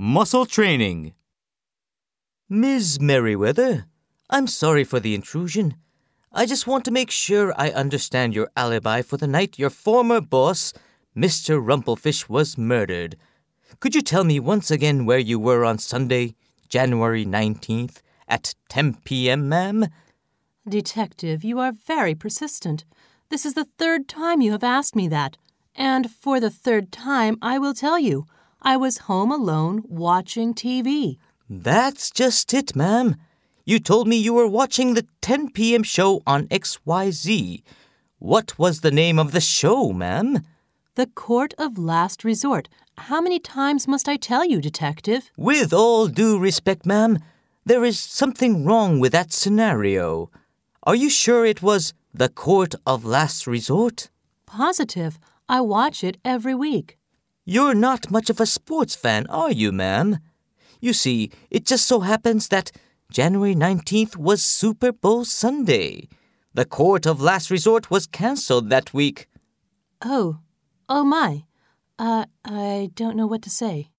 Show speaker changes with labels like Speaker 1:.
Speaker 1: Muscle Training.
Speaker 2: Ms. Merriweather, I'm sorry for the intrusion. I just want to make sure I understand your alibi for the night your former boss, Mr. Rumplefish, was murdered. Could you tell me once again where you were on Sunday, January 19th, at 10 p.m., ma'am?
Speaker 3: Detective, you are very persistent. This is the third time you have asked me that. And for the third time, I will tell you. I was home alone watching TV.
Speaker 2: That's just it, ma'am. You told me you were watching the 10 p.m. show on XYZ. What was the name of the show, ma'am?
Speaker 3: The Court of Last Resort. How many times must I tell you, Detective?
Speaker 2: With all due respect, ma'am, there is something wrong with that scenario. Are you sure it was the Court of Last Resort?
Speaker 3: Positive. I watch it every week.
Speaker 2: You're not much of a sports fan, are you, ma'am? You see, it just so happens that January 19th was Super Bowl Sunday. The Court of Last Resort was canceled that week.
Speaker 3: Oh, oh my. Uh, I don't know what to say.